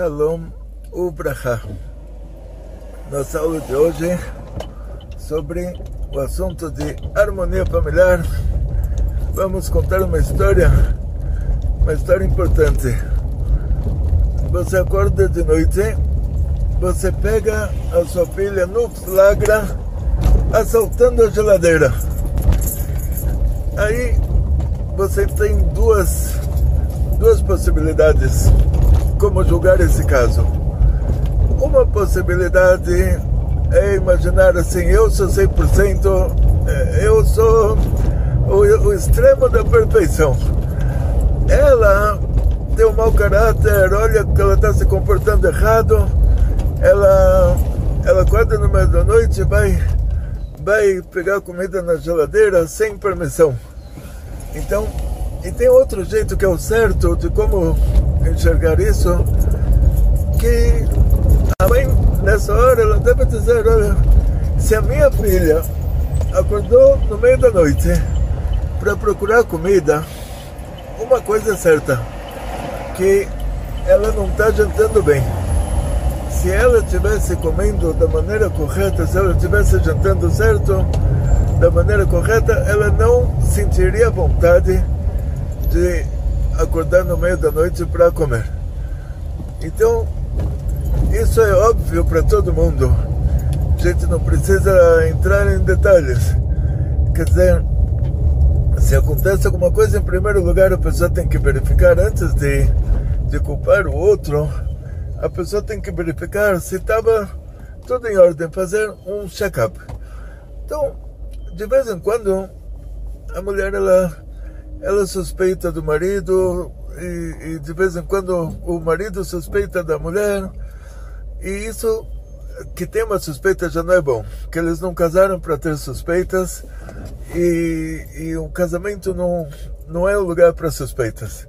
Shalom Ubraha. Nossa aula de hoje sobre o assunto de harmonia familiar. Vamos contar uma história, uma história importante. Você acorda de noite, você pega a sua filha no flagra assaltando a geladeira. Aí você tem duas, duas possibilidades como julgar esse caso. Uma possibilidade é imaginar assim, eu sou 100%, eu sou o, o extremo da perfeição. Ela tem um mau caráter, olha que ela está se comportando errado, ela, ela acorda no meio da noite vai, vai pegar comida na geladeira sem permissão. Então, e tem outro jeito que é o certo de como enxergar isso, que a mãe, nessa hora, ela deve dizer, olha, se a minha filha acordou no meio da noite para procurar comida, uma coisa é certa, que ela não está jantando bem. Se ela estivesse comendo da maneira correta, se ela estivesse jantando certo, da maneira correta, ela não sentiria vontade de acordar no meio da noite para comer. Então, isso é óbvio para todo mundo. A gente não precisa entrar em detalhes. Quer dizer, se acontece alguma coisa, em primeiro lugar a pessoa tem que verificar antes de, de culpar o outro. A pessoa tem que verificar se estava tudo em ordem, fazer um check-up. Então, de vez em quando, a mulher ela ela suspeita do marido e, e, de vez em quando o marido suspeita da mulher. E isso que tem uma suspeita já não é bom que eles não casaram para ter suspeitas e, e um casamento não não é um lugar para suspeitas.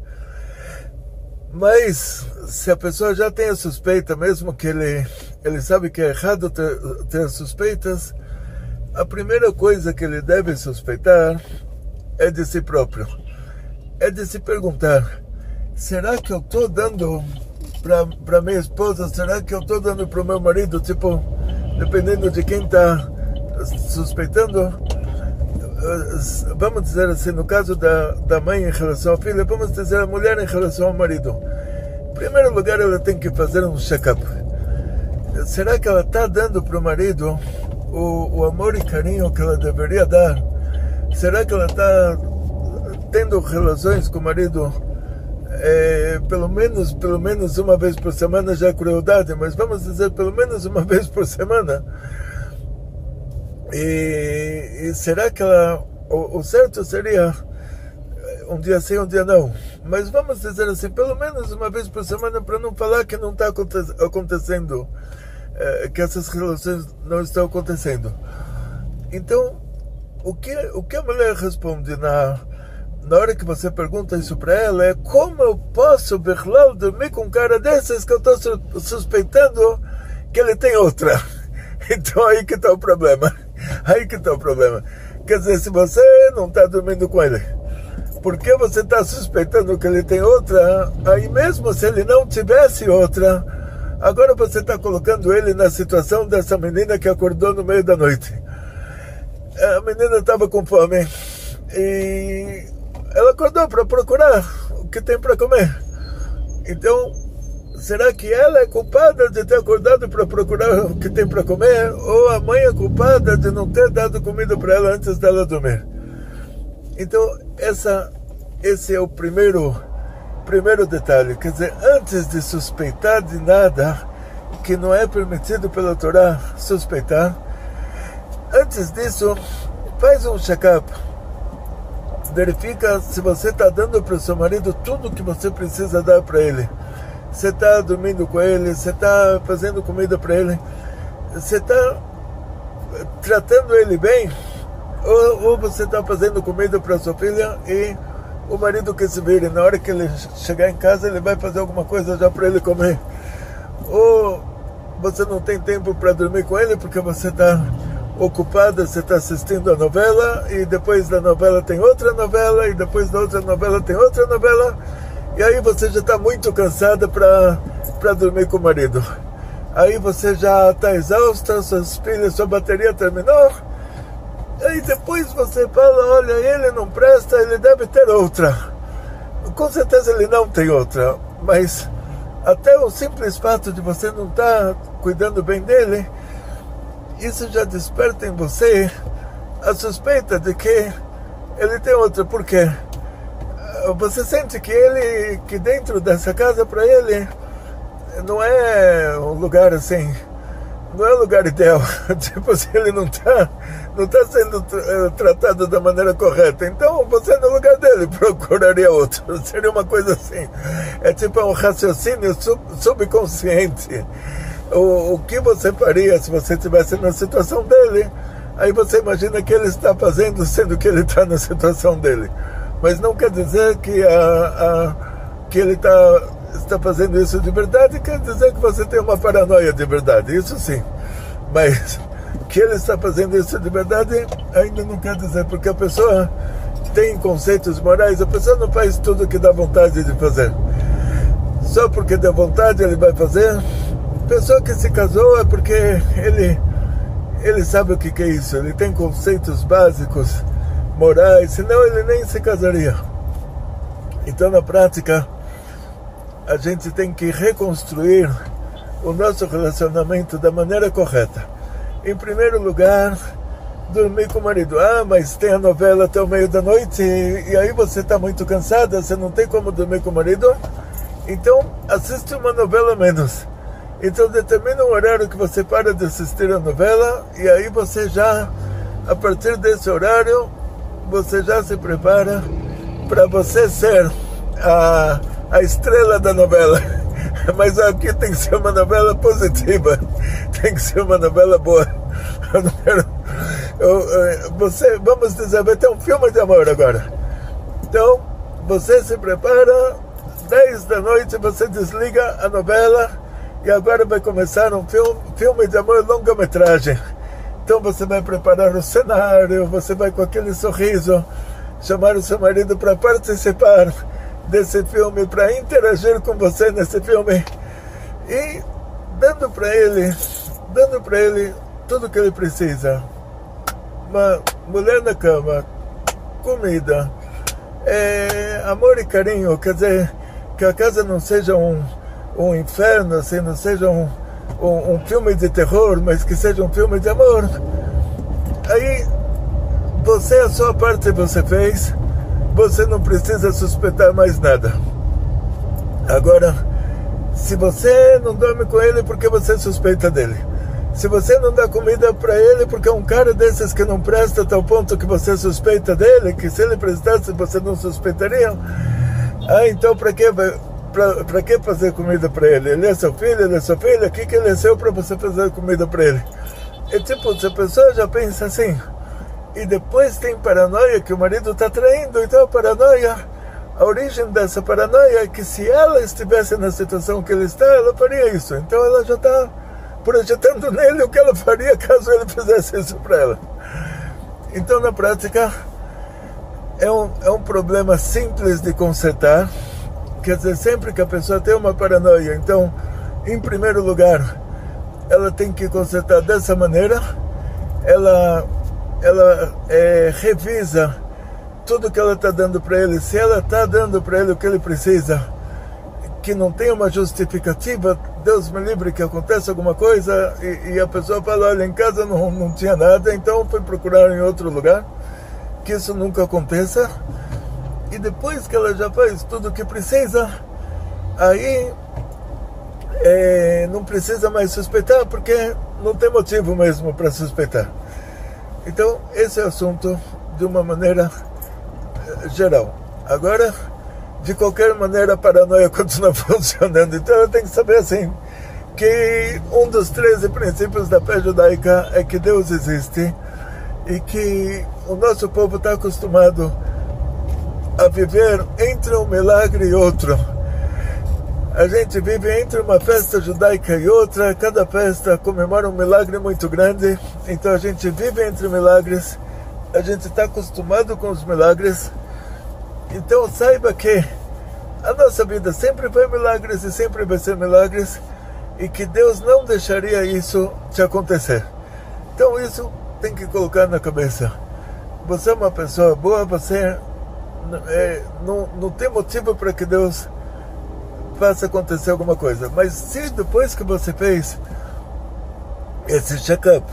Mas se a pessoa já tem a suspeita mesmo que ele ele sabe que é errado ter, ter suspeitas a primeira coisa que ele deve suspeitar é de si próprio. É de se perguntar: será que eu estou dando para minha esposa? Será que eu estou dando para o meu marido? Tipo, dependendo de quem está suspeitando. Vamos dizer assim, no caso da, da mãe em relação à filha, vamos dizer a mulher em relação ao marido. Em primeiro lugar, ela tem que fazer um check-up. Será que ela está dando para o marido o, o amor e carinho que ela deveria dar? Será que ela está tendo relações com o marido é, pelo menos pelo menos uma vez por semana já é crueldade, mas vamos dizer pelo menos uma vez por semana? E, e será que ela o, o, certo seria um dia sim, um dia não? Mas vamos dizer assim, pelo menos uma vez por semana para não falar que não está acontecendo, é, que essas relações não estão acontecendo. Então o que, o que a mulher responde na, na hora que você pergunta isso para ela é como eu posso, Berlau, dormir com um cara desses que eu estou suspeitando que ele tem outra. Então aí que está o problema. Aí que está o problema. Quer dizer, se você não está dormindo com ele, porque você está suspeitando que ele tem outra, aí mesmo se ele não tivesse outra, Agora você está colocando ele na situação dessa menina que acordou no meio da noite. A menina estava com fome e ela acordou para procurar o que tem para comer. Então, será que ela é culpada de ter acordado para procurar o que tem para comer? Ou a mãe é culpada de não ter dado comida para ela antes dela dormir? Então, essa, esse é o primeiro, primeiro detalhe. Quer dizer, antes de suspeitar de nada que não é permitido pela Torá suspeitar, antes disso, faz um check-up verifica se você está dando para o seu marido tudo o que você precisa dar para ele. Você está dormindo com ele, você está fazendo comida para ele, você está tratando ele bem, ou, ou você está fazendo comida para sua filha e o marido que se vire, na hora que ele chegar em casa, ele vai fazer alguma coisa já para ele comer. Ou você não tem tempo para dormir com ele porque você está ocupada, você está assistindo a novela e depois da novela tem outra novela e depois da outra novela tem outra novela e aí você já está muito cansada para dormir com o marido. Aí você já está exausta, suas filhas, sua bateria terminou. Aí depois você fala, olha, ele não presta, ele deve ter outra. Com certeza ele não tem outra, mas até o simples fato de você não estar tá cuidando bem dele, isso já desperta em você a suspeita de que ele tem outra. Por quê? Você sente que ele, que dentro dessa casa para ele não é um lugar assim, não é um lugar ideal. tipo, se ele não está não tá sendo eh, tratado da maneira correta. Então, você no lugar dele procuraria outro. Seria uma coisa assim. É tipo um raciocínio sub, subconsciente o, o que você faria se você estivesse na situação dele? Aí você imagina que ele está fazendo, sendo que ele está na situação dele. Mas não quer dizer que, a, a, que ele está, está fazendo isso de verdade, quer dizer que você tem uma paranoia de verdade, isso sim. Mas que ele está fazendo isso de verdade ainda não quer dizer, porque a pessoa tem conceitos morais, a pessoa não faz tudo que dá vontade de fazer. Só porque dá vontade ele vai fazer, pessoa que se casou é porque ele, ele sabe o que, que é isso, ele tem conceitos básicos, morais, senão ele nem se casaria. Então, na prática, a gente tem que reconstruir o nosso relacionamento da maneira correta. Em primeiro lugar, dormir com o marido. Ah, mas tem a novela até o meio da noite e, e aí você está muito cansada, você não tem como dormir com o marido. Então, assiste uma novela menos. Então determina um horário que você para de assistir a novela e aí você já, a partir desse horário, você já se prepara para você ser a, a estrela da novela. Mas aqui tem que ser uma novela positiva, tem que ser uma novela boa. Você, vamos dizer, vai ter um filme de amor agora. Então, você se prepara, 10 da noite você desliga a novela e agora vai começar um filme, filme de amor longa-metragem. Então você vai preparar o cenário, você vai com aquele sorriso chamar o seu marido para participar desse filme, para interagir com você nesse filme e dando para ele, dando para ele tudo que ele precisa. Uma mulher na cama, comida, é, amor e carinho, quer dizer, que a casa não seja um um inferno, assim, não seja um, um, um, filme de terror, mas que seja um filme de amor. Aí, você, a sua parte você fez, você não precisa suspeitar mais nada. Agora, se você não dorme com ele, porque você suspeita dele? Se você não dá comida para ele, porque é um cara desses que não presta a tal ponto que você suspeita dele, que se ele prestasse você não suspeitaria, ah, então para que para que fazer comida para ele? Ele é seu filho, ele é sua filha, o que, que ele é seu para você fazer comida para ele? É tipo, se a pessoa já pensa assim, e depois tem paranoia que o marido está traindo, então a paranoia, a origem dessa paranoia é que se ela estivesse na situação que ele está, ela faria isso. Então ela já está projetando nele o que ela faria caso ele fizesse isso para ela. Então na prática é um, é um problema simples de consertar Quer dizer, sempre que a pessoa tem uma paranoia, então em primeiro lugar, ela tem que consertar dessa maneira, ela, ela é, revisa tudo que ela está dando para ele. Se ela está dando para ele o que ele precisa, que não tem uma justificativa, Deus me livre que aconteça alguma coisa e, e, a pessoa fala, olha, em casa não, não tinha nada, então foi procurar em outro lugar, que isso nunca aconteça. E depois que ela já faz tudo o que precisa, aí é, não precisa mais suspeitar, porque não tem motivo mesmo para suspeitar. Então, esse é o assunto de uma maneira eh, geral. Agora, de qualquer maneira, a paranoia continua funcionando. Então, ela tem que saber assim, que um dos 13 princípios da fé judaica é que Deus existe e que o nosso povo está acostumado a viver entre um milagre e outro a gente vive entre uma festa judaica e outra, cada festa comemora um milagre muito grande, então a gente vive entre milagres, a gente está acostumado com os milagres, então saiba que a nossa vida sempre foi milagres e sempre vai ser milagres, e que Deus não deixaria isso te acontecer. Então isso tem que colocar na cabeça. Você é uma pessoa boa, você é, não, não tem motivo para que Deus faça acontecer alguma coisa. Mas se depois que você fez esse check-up,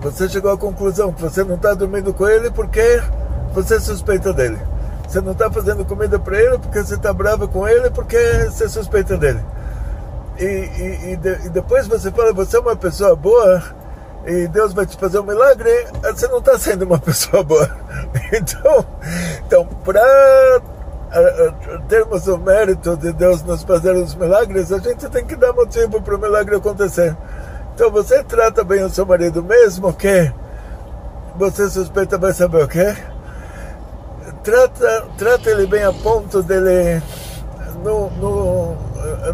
você chegou à conclusão que você não está dormindo com ele porque você suspeita dele. Você não está fazendo comida para ele porque você está brava com ele porque você suspeita dele. E, e, e, de, e, depois você fala, você é uma pessoa boa e Deus vai te fazer um milagre, você não está sendo uma pessoa boa. Então, então para termos o mérito de Deus nos fazer os milagres, a gente tem que dar motivo para o milagre acontecer. Então você trata bem o seu marido, mesmo que você suspeita vai saber o quê? Trata, trata ele bem a ponto dele não, não,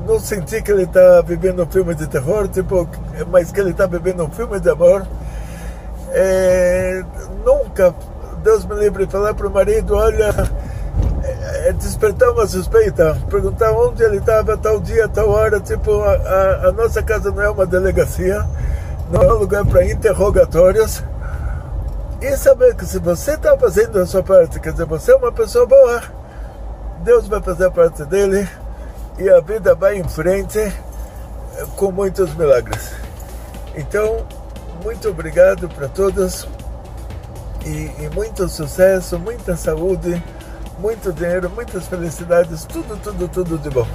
não sentir que ele está vivendo um filme de terror, tipo, mas que ele está vivendo um filme de amor. É, nunca, Deus me livre, falar para o marido, olha é, despertar uma suspeita, perguntar onde ele estava tal dia, tal hora. Tipo, a, a, a, nossa casa não é uma delegacia, não é um lugar para interrogatórios. E saber que se você está fazendo a sua parte, quer dizer, você é uma pessoa boa, Deus vai fazer a parte dele e a vida vai em frente eh, com muitos milagres. Então, muito obrigado para todos e, e muito sucesso, muita saúde muito dinheiro, muitas felicidades, tudo, tudo, tudo de bom.